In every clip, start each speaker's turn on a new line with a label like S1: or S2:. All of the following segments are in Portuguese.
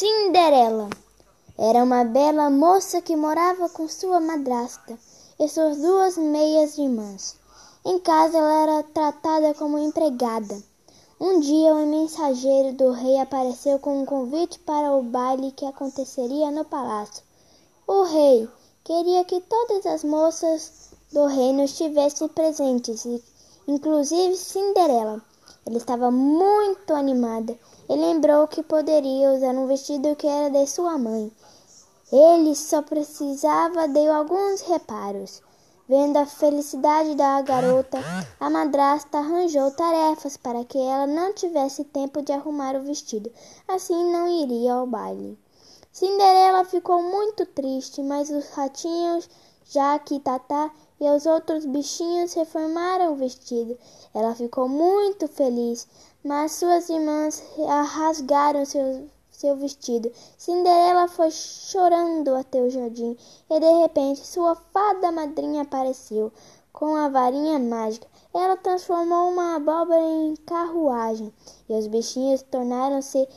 S1: Cinderela era uma bela moça que morava com sua madrasta e suas duas meias irmãs. Em casa ela era tratada como empregada. Um dia, um mensageiro do rei apareceu com um convite para o baile que aconteceria no palácio. O rei queria que todas as moças do reino estivessem presentes, inclusive Cinderela. Ela estava muito animada e lembrou que poderia usar um vestido que era de sua mãe. Ele só precisava de alguns reparos. Vendo a felicidade da garota, a madrasta arranjou tarefas para que ela não tivesse tempo de arrumar o vestido, assim não iria ao baile. Cinderela ficou muito triste, mas os ratinhos, Jaque, Tatá e os outros bichinhos reformaram o vestido. Ela ficou muito feliz, mas suas irmãs rasgaram seu, seu vestido. Cinderela foi chorando até o jardim e de repente sua fada madrinha apareceu com a varinha mágica. Ela transformou uma abóbora em carruagem e os bichinhos tornaram-se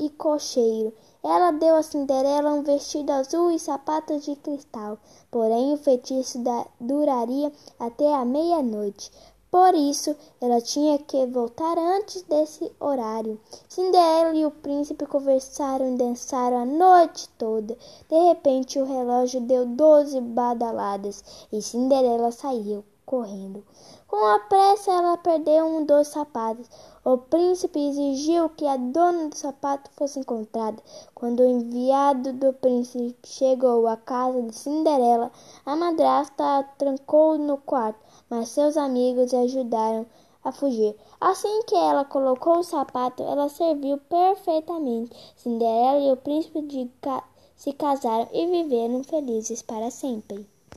S1: e cocheiro. Ela deu a Cinderela um vestido azul e sapatos de cristal, porém o feitiço duraria até a meia-noite. Por isso, ela tinha que voltar antes desse horário. Cinderela e o príncipe conversaram e dançaram a noite toda. De repente, o relógio deu doze badaladas e Cinderela saiu correndo. Com a pressa, ela perdeu um dos sapatos. O príncipe exigiu que a dona do sapato fosse encontrada. Quando o enviado do príncipe chegou à casa de Cinderela, a madrasta a trancou no quarto, mas seus amigos ajudaram a fugir. Assim que ela colocou o sapato, ela serviu perfeitamente. Cinderela e o príncipe ca se casaram e viveram felizes para sempre.